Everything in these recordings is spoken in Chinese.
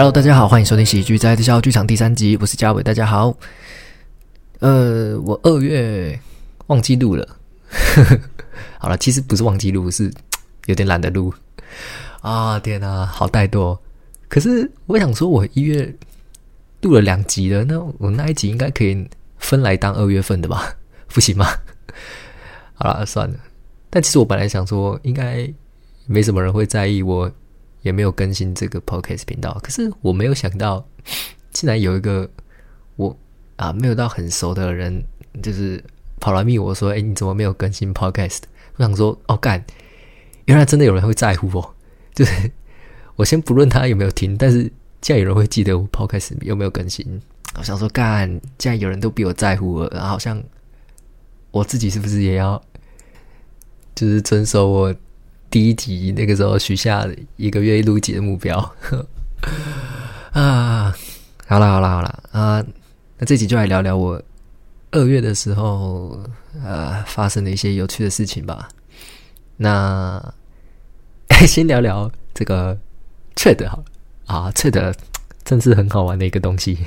Hello，大家好，欢迎收听喜剧在特效剧场第三集，我是嘉伟，大家好。呃，我二月忘记录了，好了，其实不是忘记录，是有点懒得录啊！天哪，好怠惰。可是我想说，我一月录了两集了，那我那一集应该可以分来当二月份的吧？不行吗？好了，算了。但其实我本来想说，应该没什么人会在意我。也没有更新这个 podcast 频道，可是我没有想到，竟然有一个我啊没有到很熟的人，就是跑来密我说：“哎，你怎么没有更新 podcast？” 我想说：“哦，干，原来真的有人会在乎我。”就是我先不论他有没有听，但是竟然有人会记得我 podcast 有没有更新。我想说：“干，既然有人都比我在乎我，好像我自己是不是也要就是遵守我？”第一集那个时候许下一个月录集的目标 啊，好了好了好了啊，那这集就来聊聊我二月的时候呃发生的一些有趣的事情吧。那 先聊聊这个 trade 好啊，trade 真是很好玩的一个东西。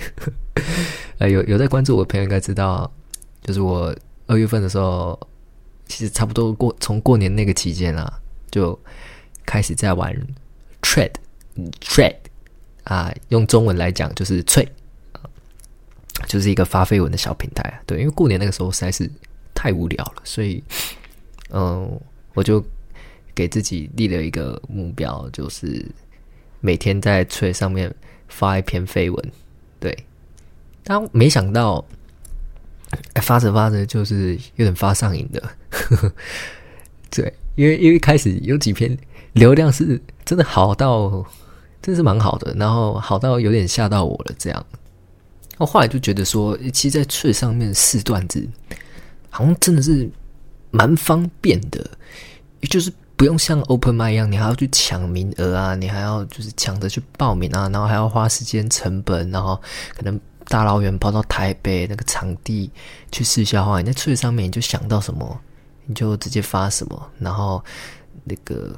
呃，有有在关注我的朋友应该知道，就是我二月份的时候，其实差不多过从过年那个期间啊。就开始在玩 trade，trade 啊，用中文来讲就是脆就是一个发绯闻的小平台啊。对，因为过年那个时候实在是太无聊了，所以嗯，我就给自己立了一个目标，就是每天在脆上面发一篇绯闻。对，但没想到发着发着就是有点发上瘾的，对。因为因为开始有几篇流量是真的好到，真是蛮好的，然后好到有点吓到我了。这样，我后来就觉得说，其实，在翠上面试段子，好像真的是蛮方便的，也就是不用像 Open m 麦一样，你还要去抢名额啊，你还要就是抢着去报名啊，然后还要花时间成本，然后可能大老远跑到台北那个场地去试笑话，你在翠上面你就想到什么。你就直接发什么，然后那个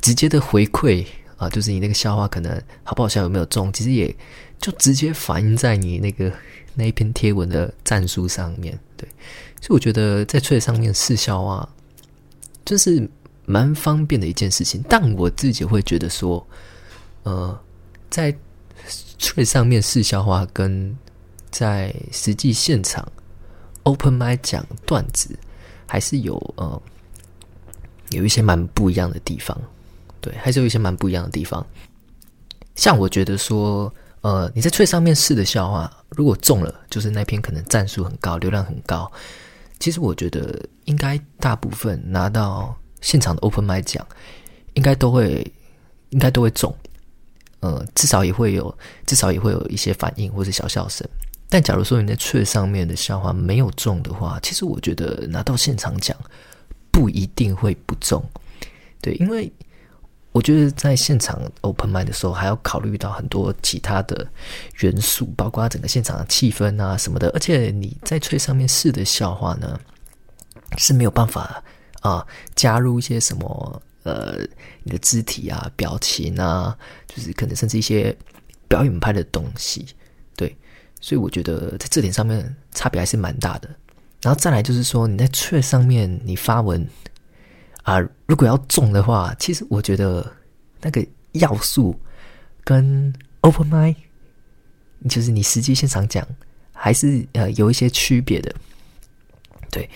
直接的回馈啊，就是你那个笑话可能好不好笑，有没有中，其实也就直接反映在你那个那一篇贴文的战术上面。对，所以我觉得在翠上面试笑话，就是蛮方便的一件事情。但我自己会觉得说，呃，在翠上面试笑话跟在实际现场 open m 麦讲段子。还是有呃，有一些蛮不一样的地方，对，还是有一些蛮不一样的地方。像我觉得说，呃，你在翠上面试的笑话，如果中了，就是那篇可能赞数很高，流量很高。其实我觉得，应该大部分拿到现场的 open 麦奖，应该都会，应该都会中。呃，至少也会有，至少也会有一些反应或者小笑声。但假如说你在翠上面的笑话没有中的话，其实我觉得拿到现场奖不一定会不中，对，因为我觉得在现场 open m i d 的时候还要考虑到很多其他的元素，包括整个现场的气氛啊什么的，而且你在翠上面试的笑话呢是没有办法啊加入一些什么呃你的肢体啊表情啊，就是可能甚至一些表演派的东西。所以我觉得在这点上面差别还是蛮大的。然后再来就是说，你在雀上面你发文啊，如果要中的话，其实我觉得那个要素跟 open m i 就是你实际现场讲还是呃有一些区别的。对，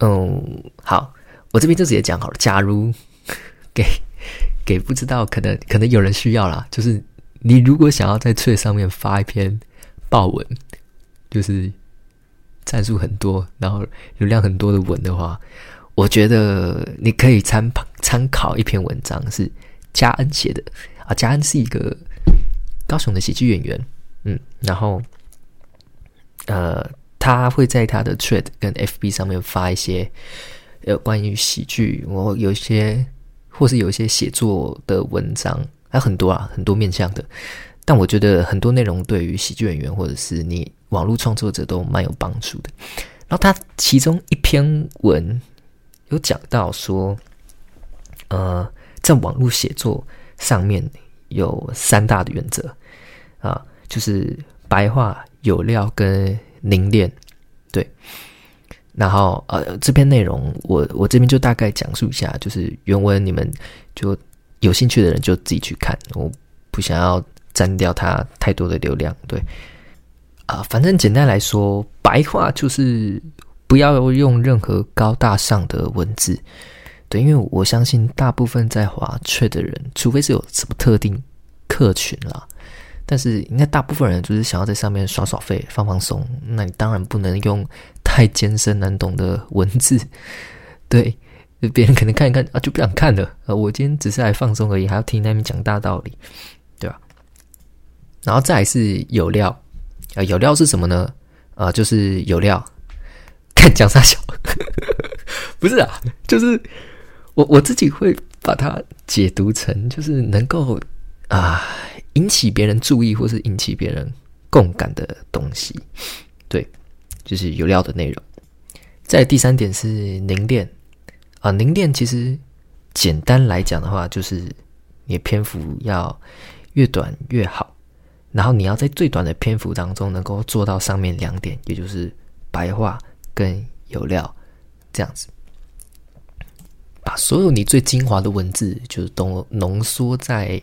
嗯，好，我这边就直接讲好了。假如 给给不知道，可能可能有人需要啦，就是你如果想要在翠上面发一篇。爆文就是战术很多，然后流量很多的文的话，我觉得你可以参参考一篇文章，是嘉恩写的啊。嘉恩是一个高雄的喜剧演员，嗯，然后呃，他会在他的 Thread 跟 FB 上面发一些呃关于喜剧，我有一些或是有一些写作的文章，还有很多啊，很多面向的。但我觉得很多内容对于喜剧演员或者是你网络创作者都蛮有帮助的。然后他其中一篇文有讲到说，呃，在网络写作上面有三大的原则。啊，就是白话有料跟凝练，对。然后呃，这篇内容我我这边就大概讲述一下，就是原文你们就有兴趣的人就自己去看，我不想要占掉它太多的流量，对。啊，反正简单来说，白话就是不要用任何高大上的文字，对，因为我相信大部分在华雀的人，除非是有什么特定客群啦。但是应该大部分人就是想要在上面耍耍费、放放松，那你当然不能用太艰深难懂的文字，对，别人可能看一看啊就不想看了。呃，我今天只是来放松而已，还要听那边讲大道理，然后再是有料，啊，有料是什么呢？啊，就是有料，看讲啥小，不是啊，就是我我自己会把它解读成就是能够啊。引起别人注意或是引起别人共感的东西，对，就是有料的内容。再第三点是凝练啊，凝练其实简单来讲的话，就是你篇幅要越短越好，然后你要在最短的篇幅当中能够做到上面两点，也就是白话跟有料这样子，把所有你最精华的文字就是都浓缩在。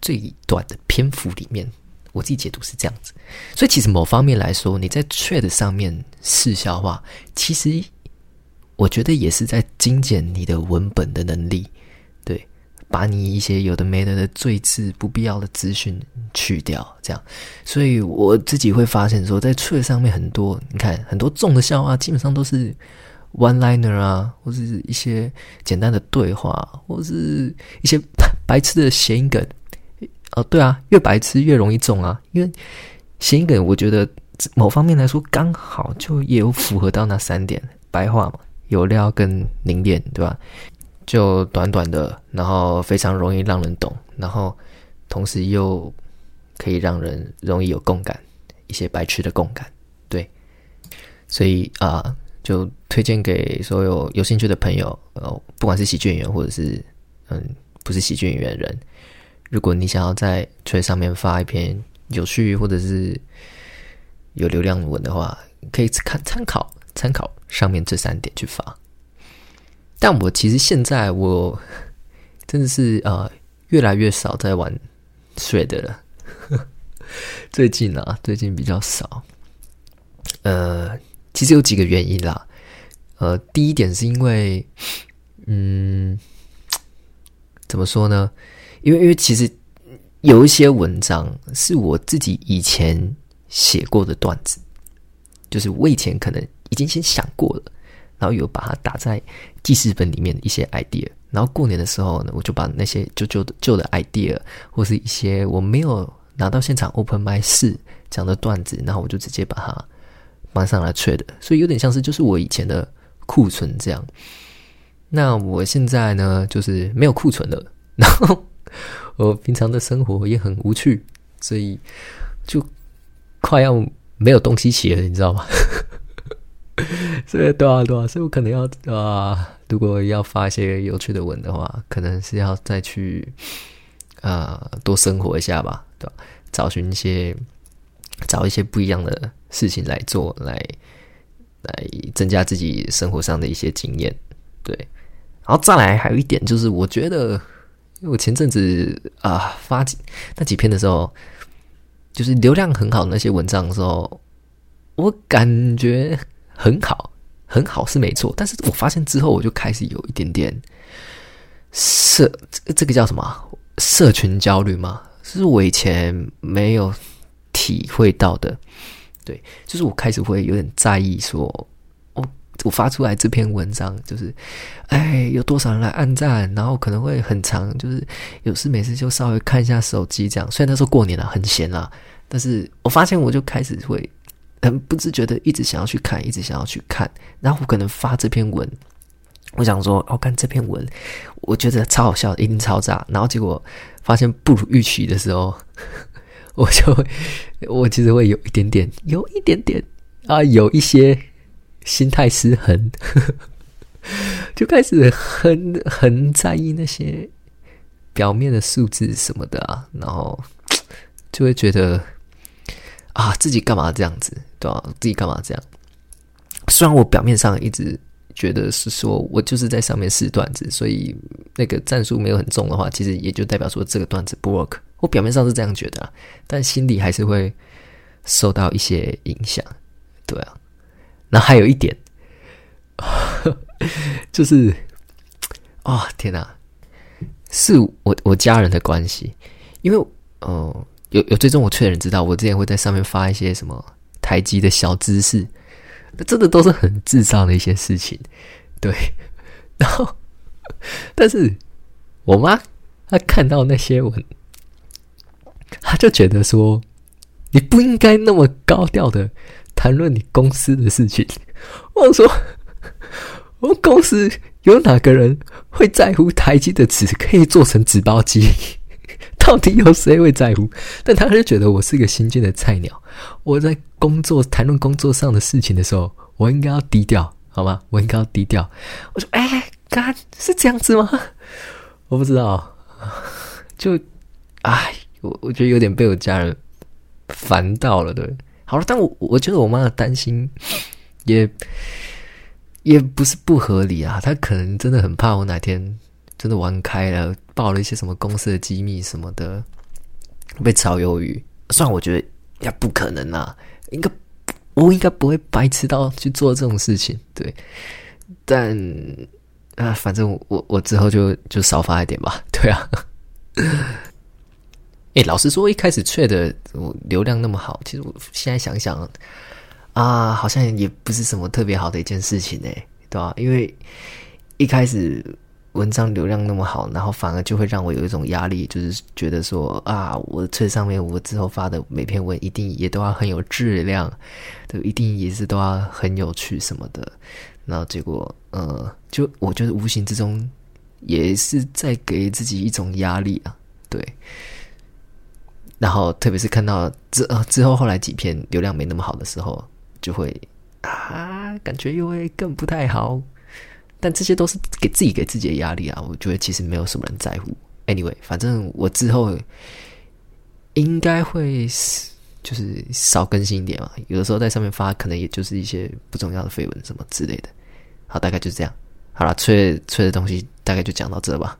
最短的篇幅里面，我自己解读是这样子，所以其实某方面来说，你在 Trade 上面试消化，其实我觉得也是在精简你的文本的能力，把你一些有的没的的赘字、不必要的资讯去掉，这样，所以我自己会发现说，在 t 上面很多，你看很多重的笑话，基本上都是 One Liner 啊，或者是一些简单的对话，或者是一些 白痴的谐音梗。哦，对啊，越白痴越容易中啊，因为谐音梗，我觉得某方面来说刚好就也有符合到那三点：白话嘛，有料跟凝练，对吧？就短短的，然后非常容易让人懂，然后同时又可以让人容易有共感，一些白痴的共感，对。所以啊，就推荐给所有有兴趣的朋友，呃，不管是喜剧演员或者是嗯，不是喜剧演员的人。如果你想要在推上面发一篇有趣或者是有流量文的话，可以看参考参考上面这三点去发。但我其实现在我真的是呃越来越少在玩水的了，最近啊最近比较少。呃，其实有几个原因啦。呃，第一点是因为，嗯，怎么说呢？因为，因为其实有一些文章是我自己以前写过的段子，就是我以前可能已经先想过了，然后有把它打在记事本里面的一些 idea，然后过年的时候呢，我就把那些旧旧的旧的 idea 或是一些我没有拿到现场 open m y 试讲的段子，然后我就直接把它搬上来吹的，所以有点像是就是我以前的库存这样。那我现在呢，就是没有库存了，然后。我平常的生活也很无趣，所以就快要没有东西写了，你知道吗？所以对啊对啊，所以我可能要啊，如果要发一些有趣的文的话，可能是要再去啊多生活一下吧，对吧？找寻一些找一些不一样的事情来做，来来增加自己生活上的一些经验，对。然后再来还有一点就是，我觉得。因为我前阵子啊发几那几篇的时候，就是流量很好的那些文章的时候，我感觉很好，很好是没错。但是我发现之后，我就开始有一点点社这个叫什么社群焦虑嘛，是我以前没有体会到的。对，就是我开始会有点在意说。我发出来这篇文章，就是，哎，有多少人来按赞，然后可能会很长，就是有事没事就稍微看一下手机这样。虽然那时候过年了，很闲啊，但是我发现我就开始会很不自觉的一直想要去看，一直想要去看。然后我可能发这篇文，我想说，哦，看这篇文，我觉得超好笑，一定超炸。然后结果发现不如预期的时候，我就，我其实会有一点点，有一点点啊，有一些。心态失衡，就开始很很在意那些表面的数字什么的啊，然后就会觉得啊，自己干嘛这样子，对吧？自己干嘛这样？虽然我表面上一直觉得是说我就是在上面试段子，所以那个战术没有很重的话，其实也就代表说这个段子不 work。我表面上是这样觉得，但心里还是会受到一些影响，对啊。那还有一点，就是啊，天哪，是我我家人的关系，因为呃，有有追踪我的人知道，我之前会在上面发一些什么台积的小知识，那真的都是很智障的一些事情，对。然后，但是我妈她看到那些文。她就觉得说，你不应该那么高调的谈论你公司的事情。我说，我公司有哪个人会在乎台积的纸可以做成纸包机？到底有谁会在乎？但他就觉得我是一个新进的菜鸟。我在工作谈论工作上的事情的时候，我应该要低调，好吗？我应该要低调。我说，哎，干是这样子吗？我不知道，就，哎。我我觉得有点被我家人烦到了，对，好了，但我我觉得我妈的担心也也不是不合理啊，她可能真的很怕我哪天真的玩开了，爆了一些什么公司的机密什么的，被炒鱿鱼。虽然我觉得也不可能啊，应该我应该不会白痴到去做这种事情，对，但啊，反正我我之后就就少发一点吧，对啊。哎，老实说，一开始吹的我流量那么好，其实我现在想想啊，好像也不是什么特别好的一件事情哎，对吧？因为一开始文章流量那么好，然后反而就会让我有一种压力，就是觉得说啊，我这上面我之后发的每篇文一定也都要很有质量，对，一定也是都要很有趣什么的。然后结果，呃，就我觉得无形之中也是在给自己一种压力啊，对。然后，特别是看到之呃之后后来几篇流量没那么好的时候，就会啊，感觉又会更不太好。但这些都是给自己给自己的压力啊。我觉得其实没有什么人在乎。Anyway，反正我之后应该会就是少更新一点嘛。有的时候在上面发，可能也就是一些不重要的绯闻什么之类的。好，大概就是这样。好了，吹吹的东西大概就讲到这吧。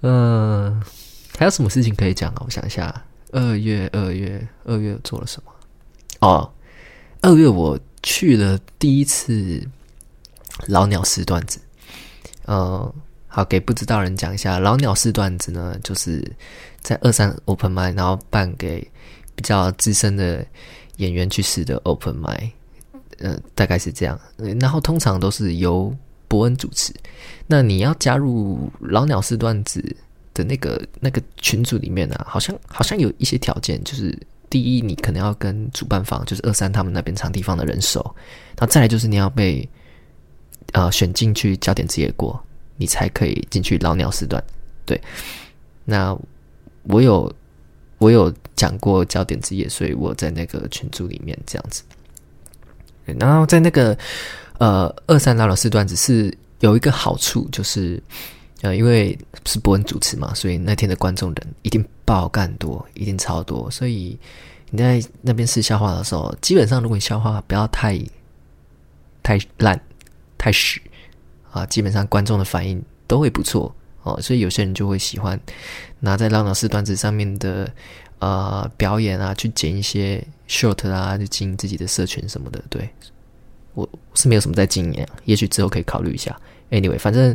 嗯。还有什么事情可以讲啊？我想一下，二月二月二月做了什么？哦，二月我去了第一次老鸟式段子。呃，好，给不知道人讲一下，老鸟式段子呢，就是在二三 open m i 然后办给比较资深的演员去试的 open m i 呃，大概是这样。然后通常都是由伯恩主持。那你要加入老鸟式段子？的那个那个群组里面呢，好像好像有一些条件，就是第一，你可能要跟主办方，就是二三他们那边场地方的人熟，然后再来就是你要被呃选进去焦点职业过，你才可以进去老鸟时段。对，那我有我有讲过焦点职业，所以我在那个群组里面这样子。然后在那个呃二三老鸟四段只是有一个好处就是。呃，因为是伯恩主持嘛，所以那天的观众人一定爆干多，一定超多。所以你在那边试笑话的时候，基本上如果你笑话不要太太烂、太屎啊，基本上观众的反应都会不错哦。所以有些人就会喜欢拿在浪老师段子上面的呃表演啊，去剪一些 short 啊，去经营自己的社群什么的。对我是没有什么在经营，也许之后可以考虑一下。Anyway，反正，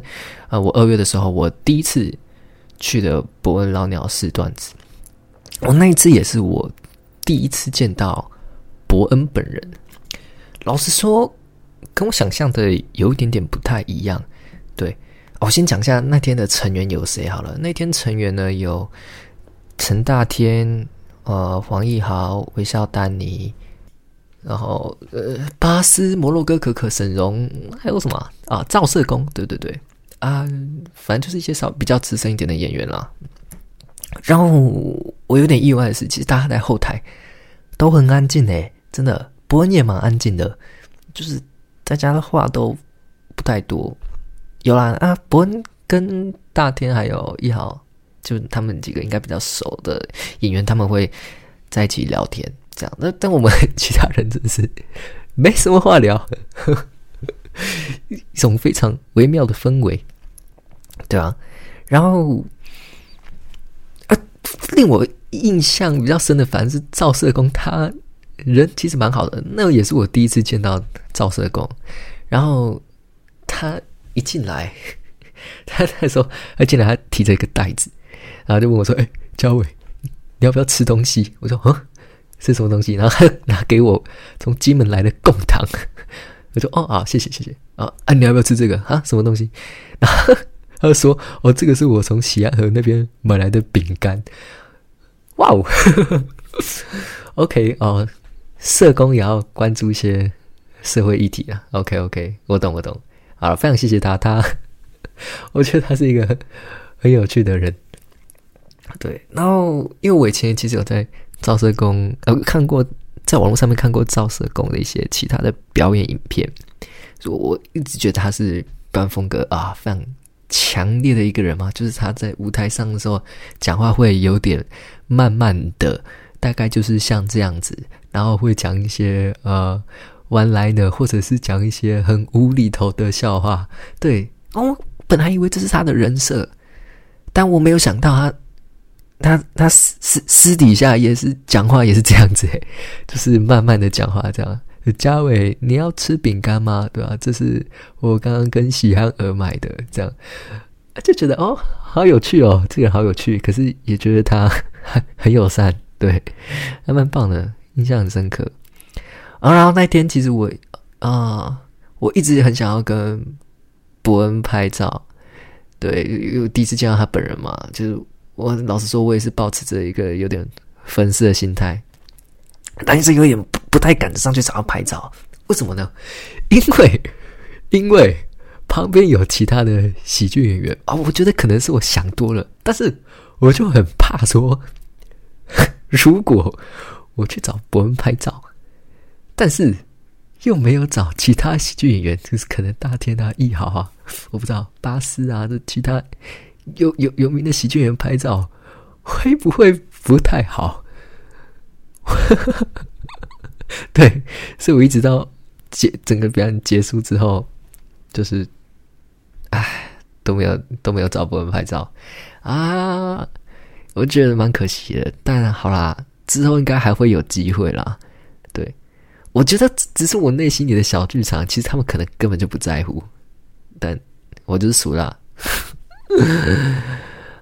呃，我二月的时候，我第一次去的伯恩老鸟试段子，我那一次也是我第一次见到伯恩本人。老实说，跟我想象的有一点点不太一样。对，我先讲一下那天的成员有谁好了。那天成员呢有陈大天、呃黄义豪、微笑丹尼。然后，呃，巴斯、摩洛哥、可可、沈荣，还有什么啊？赵社工，对对对，啊，反正就是一些稍比较资深一点的演员啦。然后我有点意外的是，其实大家在后台都很安静诶，真的，伯恩也蛮安静的，就是大家的话都不太多。有啦，啊，伯恩跟大天还有一豪就他们几个应该比较熟的演员，他们会在一起聊天，这样。那但我们其他人真是没什么话聊，呵 呵一种非常微妙的氛围，对啊。然后啊，令我印象比较深的，反正是赵社工，他人其实蛮好的。那也是我第一次见到赵社工，然后他一进来。他那时候，他进来，他提着一个袋子，然后就问我说：“哎，焦伟，你要不要吃东西？”我说：“嗯，是什么东西？”然后他拿给我从金门来的贡糖，我说：“哦啊，谢谢谢谢啊啊，你要不要吃这个啊？什么东西？”然后他说：“哦，这个是我从喜安河那边买来的饼干。”哇哦，OK 哦，社工也要关注一些社会议题啊。OK OK，我懂我懂。好了，非常谢谢他，他。我觉得他是一个很有趣的人，对。然后，因为我以前其实有在照社工呃看过，在网络上面看过照社工的一些其他的表演影片，所以我一直觉得他是表演风格啊非常强烈的一个人嘛，就是他在舞台上的时候讲话会有点慢慢的，大概就是像这样子，然后会讲一些呃弯来的，或者是讲一些很无厘头的笑话，对哦。本来以为这是他的人设，但我没有想到他，他他私私私底下也是讲话也是这样子，就是慢慢的讲话这样。嘉伟，你要吃饼干吗？对吧？这是我刚刚跟喜憨儿买的，这样就觉得哦，好有趣哦，这个好有趣。可是也觉得他很 很友善，对，还蛮棒的，印象很深刻。啊，然后那天其实我啊，我一直很想要跟。伯恩拍照，对，因为第一次见到他本人嘛，就是我老实说，我也是保持着一个有点粉丝的心态，但是有点不不太敢上去找他拍照。为什么呢？因为因为旁边有其他的喜剧演员啊，我觉得可能是我想多了，但是我就很怕说，如果我去找伯恩拍照，但是。又没有找其他喜剧演员，就是可能大天啊、易豪啊，我不知道巴斯啊这其他有有有名的喜剧演员拍照，会不会不太好？对，所以我一直到结整个表演结束之后，就是唉都没有都没有找伯文拍照啊，我觉得蛮可惜的。但好啦，之后应该还会有机会啦。对。我觉得只是我内心里的小剧场，其实他们可能根本就不在乎，但我就是熟了。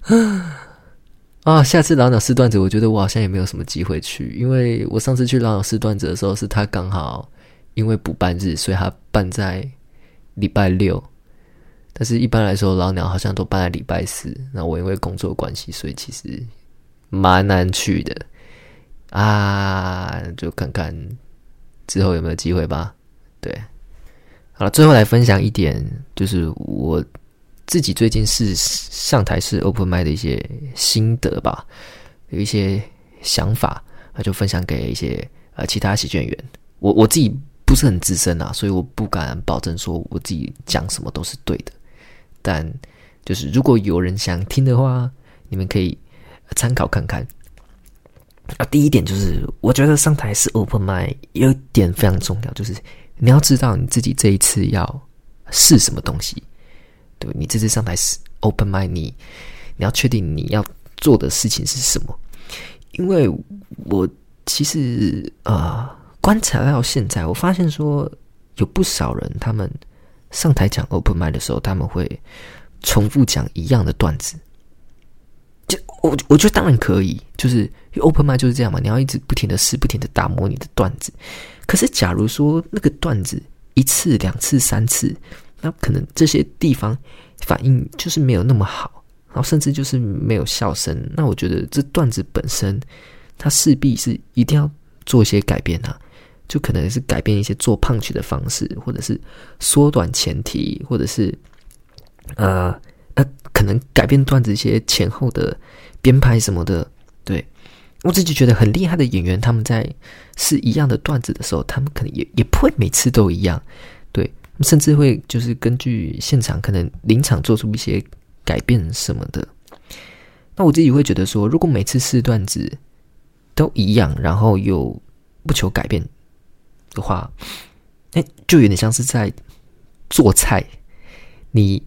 啊，下次老鸟试段子，我觉得我好像也没有什么机会去，因为我上次去老鸟试段子的时候，是他刚好因为补办日，所以他办在礼拜六。但是一般来说，老鸟好像都办在礼拜四。那我因为工作关系，所以其实蛮难去的啊，就看看。之后有没有机会吧？对，好了，最后来分享一点，就是我自己最近是上台是 open m i 的一些心得吧，有一些想法，那就分享给一些呃其他喜剧演员。我我自己不是很资深啊，所以我不敢保证说我自己讲什么都是对的。但就是如果有人想听的话，你们可以参考看看。啊，第一点就是，我觉得上台是 open mind，有点非常重要，就是你要知道你自己这一次要试什么东西。对你这次上台是 open mind，你你要确定你要做的事情是什么。因为我其实啊，观察到现在，我发现说有不少人他们上台讲 open mind 的时候，他们会重复讲一样的段子。就我我觉得当然可以，就是 open mind 就是这样嘛，你要一直不停的试，不停的打磨你的段子。可是假如说那个段子一次、两次、三次，那可能这些地方反应就是没有那么好，然后甚至就是没有笑声。那我觉得这段子本身，它势必是一定要做一些改变啊，就可能是改变一些做胖曲的方式，或者是缩短前提，或者是呃。可能改变段子一些前后的编排什么的，对。我自己觉得很厉害的演员，他们在是一样的段子的时候，他们可能也也不会每次都一样，对，甚至会就是根据现场可能临场做出一些改变什么的。那我自己会觉得说，如果每次试段子都一样，然后又不求改变的话，哎，就有点像是在做菜，你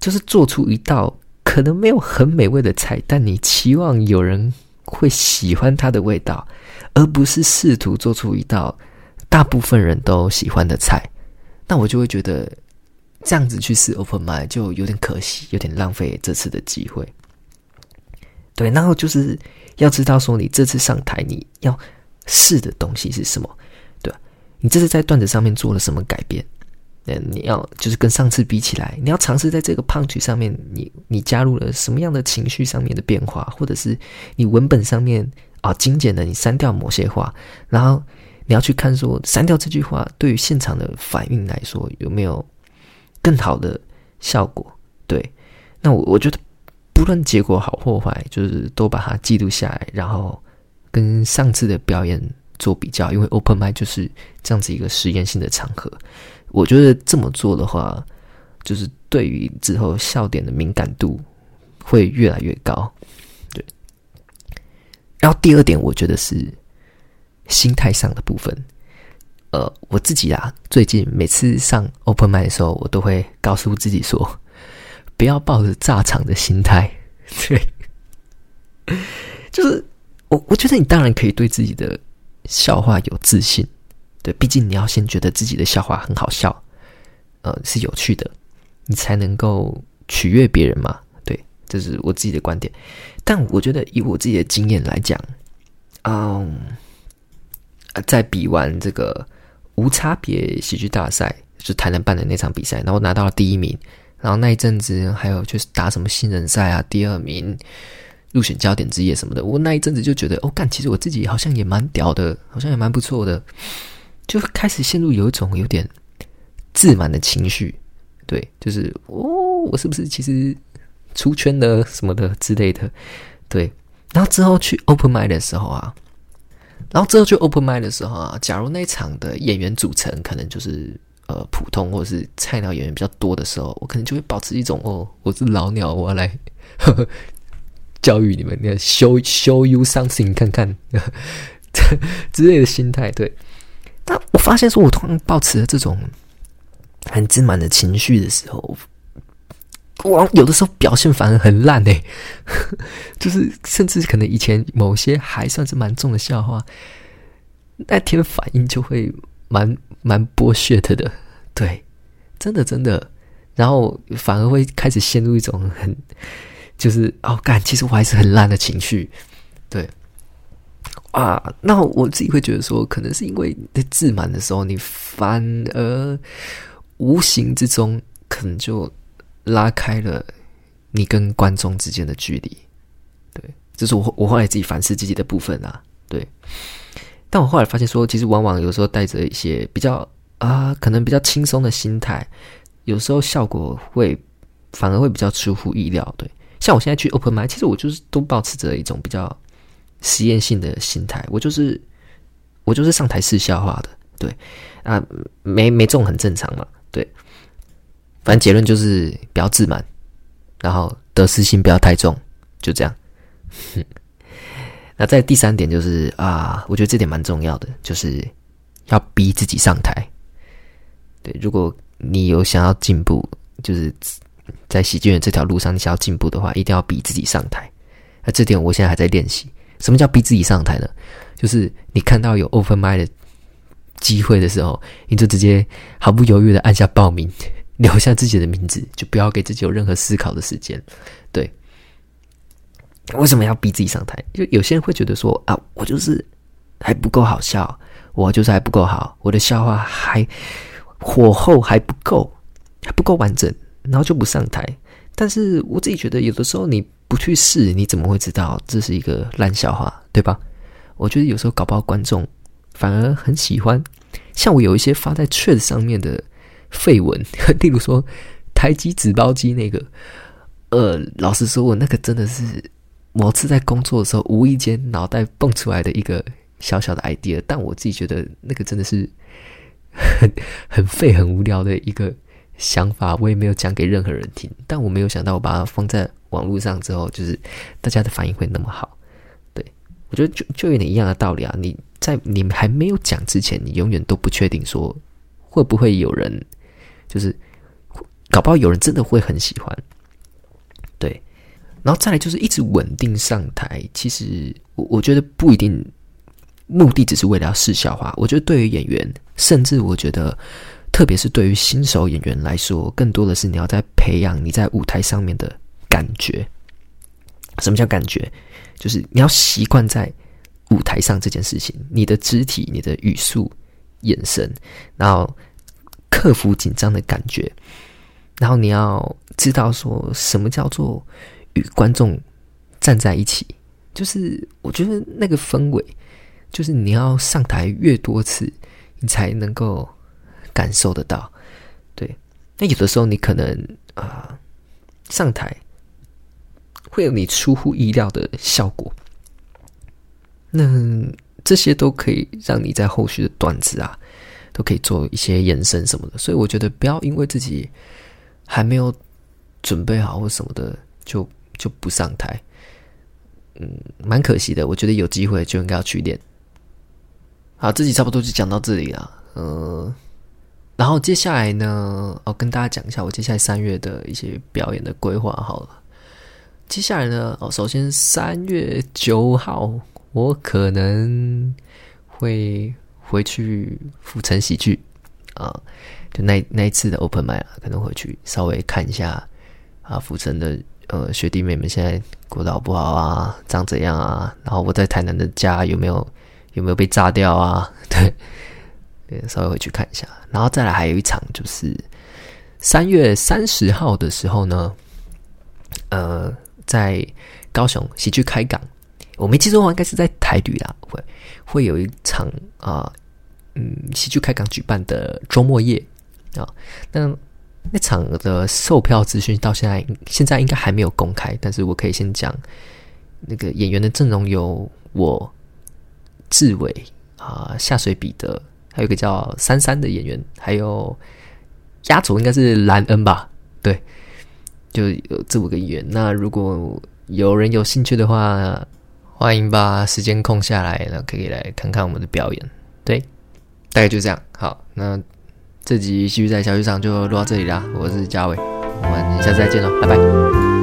就是做出一道可能没有很美味的菜，但你期望有人会喜欢它的味道，而不是试图做出一道大部分人都喜欢的菜，那我就会觉得这样子去试 open m i 就有点可惜，有点浪费这次的机会。对，然后就是要知道说，你这次上台你要试的东西是什么，对？你这次在段子上面做了什么改变？那，你要就是跟上次比起来，你要尝试在这个胖曲上面，你你加入了什么样的情绪上面的变化，或者是你文本上面啊精简的，你删掉某些话，然后你要去看说，删掉这句话对于现场的反应来说有没有更好的效果？对，那我我觉得。不论结果好或坏，就是都把它记录下来，然后跟上次的表演做比较。因为 open m i 就是这样子一个实验性的场合，我觉得这么做的话，就是对于之后笑点的敏感度会越来越高。对。然后第二点，我觉得是心态上的部分。呃，我自己啊，最近每次上 open m i d 的时候，我都会告诉自己说。不要抱着炸场的心态，对，就是我，我觉得你当然可以对自己的笑话有自信，对，毕竟你要先觉得自己的笑话很好笑，呃，是有趣的，你才能够取悦别人嘛，对，这是我自己的观点。但我觉得以我自己的经验来讲，嗯，在比完这个无差别喜剧大赛，就台南办的那场比赛，然后拿到了第一名。然后那一阵子还有就是打什么新人赛啊，第二名入选焦点之夜什么的。我那一阵子就觉得，哦，干，其实我自己好像也蛮屌的，好像也蛮不错的，就开始陷入有一种有点自满的情绪。对，就是哦，我是不是其实出圈的什么的之类的？对。然后之后去 open m i d 的时候啊，然后之后去 open m i d 的时候啊，假如那场的演员组成可能就是。呃，普通或者是菜鸟演员比较多的时候，我可能就会保持一种哦，我是老鸟，我要来 教育你们，你要 show show you something 看看 之类的心态。对，发现说，我突然保持了这种很自满的情绪的时候，我有的时候表现反而很烂哎，就是甚至可能以前某些还算是蛮重的笑话，那天的反应就会。蛮蛮剥削的，对，真的真的，然后反而会开始陷入一种很，就是哦，干，其实我还是很烂的情绪，对，啊，那我自己会觉得说，可能是因为在自满的时候，你反而无形之中可能就拉开了你跟观众之间的距离，对，这是我我后来自己反思自己的部分啊，对。但我后来发现，说其实往往有时候带着一些比较啊，可能比较轻松的心态，有时候效果会反而会比较出乎意料。对，像我现在去 open m i 其实我就是都保持着一种比较实验性的心态。我就是我就是上台试笑话的，对啊，没没中很正常嘛，对。反正结论就是不要自满，然后得失心不要太重，就这样。那在第三点就是啊，我觉得这点蛮重要的，就是要逼自己上台。对，如果你有想要进步，就是在喜剧人这条路上，你想要进步的话，一定要逼自己上台。那这点我现在还在练习。什么叫逼自己上台呢？就是你看到有 open m i 的机会的时候，你就直接毫不犹豫的按下报名，留下自己的名字，就不要给自己有任何思考的时间。对。为什么要逼自己上台？就有些人会觉得说啊，我就是还不够好笑，我就是还不够好，我的笑话还火候还不够，还不够完整，然后就不上台。但是我自己觉得，有的时候你不去试，你怎么会知道这是一个烂笑话，对吧？我觉得有时候搞不好观众反而很喜欢。像我有一些发在 Chat 上面的废文，例如说台积纸包机那个，呃，老实说，我那个真的是。某次在工作的时候，无意间脑袋蹦出来的一个小小的 idea，但我自己觉得那个真的是很 很废、很无聊的一个想法，我也没有讲给任何人听。但我没有想到，我把它放在网络上之后，就是大家的反应会那么好。对我觉得就就有点一样的道理啊！你在你还没有讲之前，你永远都不确定说会不会有人，就是搞不好有人真的会很喜欢。对，然后再来就是一直稳定上台。其实我我觉得不一定，目的只是为了要试笑话。我觉得对于演员，甚至我觉得。特别是对于新手演员来说，更多的是你要在培养你在舞台上面的感觉。什么叫感觉？就是你要习惯在舞台上这件事情，你的肢体、你的语速、眼神，然后克服紧张的感觉，然后你要知道说什么叫做与观众站在一起。就是我觉得那个氛围，就是你要上台越多次，你才能够。感受得到，对。那有的时候你可能啊上台会有你出乎意料的效果，那这些都可以让你在后续的段子啊都可以做一些延伸什么的。所以我觉得不要因为自己还没有准备好或什么的就就不上台，嗯，蛮可惜的。我觉得有机会就应该要去练。好，自己差不多就讲到这里了，嗯。然后接下来呢，我跟大家讲一下我接下来三月的一些表演的规划。好了，接下来呢，哦，首先三月九号，我可能会回去府城喜剧啊，就那那一次的 open m 麦可能回去稍微看一下啊，府城的呃学弟妹们现在过得好不好啊，长怎样啊？然后我在台南的家有没有有没有被炸掉啊？对。稍微回去看一下，然后再来还有一场，就是三月三十号的时候呢，呃，在高雄喜剧开港，我没记错的话，应该是在台旅啦，会会有一场啊，嗯，喜剧开港举办的周末夜啊，那那场的售票资讯到现在现在应该还没有公开，但是我可以先讲，那个演员的阵容有我志伟啊，下水比的。还有个叫珊珊的演员，还有压轴应该是兰恩吧？对，就有这五个演员。那如果有人有兴趣的话，欢迎把时间空下来，那可以来看看我们的表演。对，大概就这样。好，那这集继续在小剧场就录到这里啦。我是嘉伟，我们下次再见喽，拜拜。